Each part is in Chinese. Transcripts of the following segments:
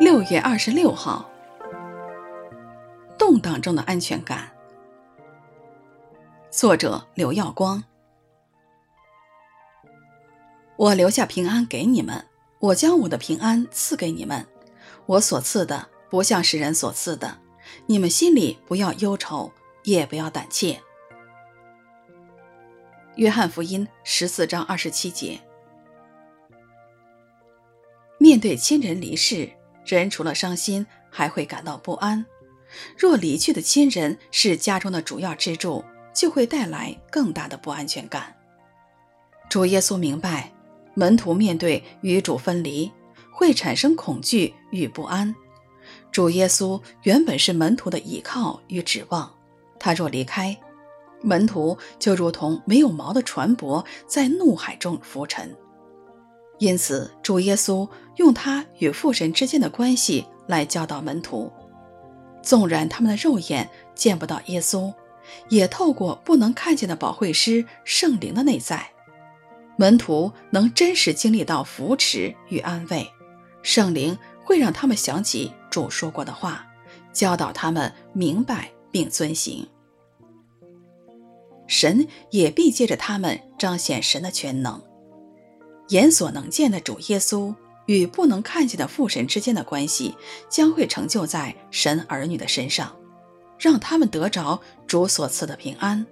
六月二十六号，动荡中的安全感。作者刘耀光。我留下平安给你们，我将我的平安赐给你们。我所赐的不像世人所赐的，你们心里不要忧愁，也不要胆怯。约翰福音十四章二十七节。面对亲人离世，人除了伤心，还会感到不安。若离去的亲人是家中的主要支柱，就会带来更大的不安全感。主耶稣明白，门徒面对与主分离，会产生恐惧与不安。主耶稣原本是门徒的依靠与指望，他若离开，门徒就如同没有锚的船舶，在怒海中浮沉。因此，主耶稣用他与父神之间的关系来教导门徒。纵然他们的肉眼见不到耶稣，也透过不能看见的保惠师圣灵的内在，门徒能真实经历到扶持与安慰。圣灵会让他们想起主说过的话，教导他们明白并遵行。神也必借着他们彰显神的全能。眼所能见的主耶稣与不能看见的父神之间的关系，将会成就在神儿女的身上，让他们得着主所赐的平安。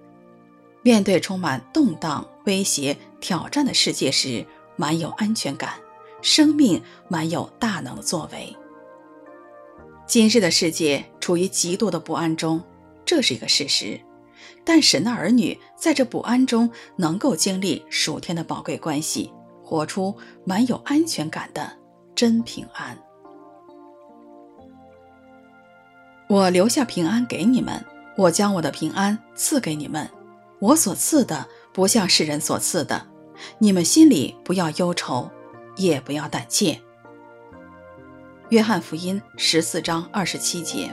面对充满动荡、威胁、挑战的世界时，满有安全感，生命满有大能的作为。今日的世界处于极度的不安中，这是一个事实。但神的儿女在这不安中，能够经历属天的宝贵关系。活出满有安全感的真平安。我留下平安给你们，我将我的平安赐给你们。我所赐的不像世人所赐的，你们心里不要忧愁，也不要胆怯。约翰福音十四章二十七节。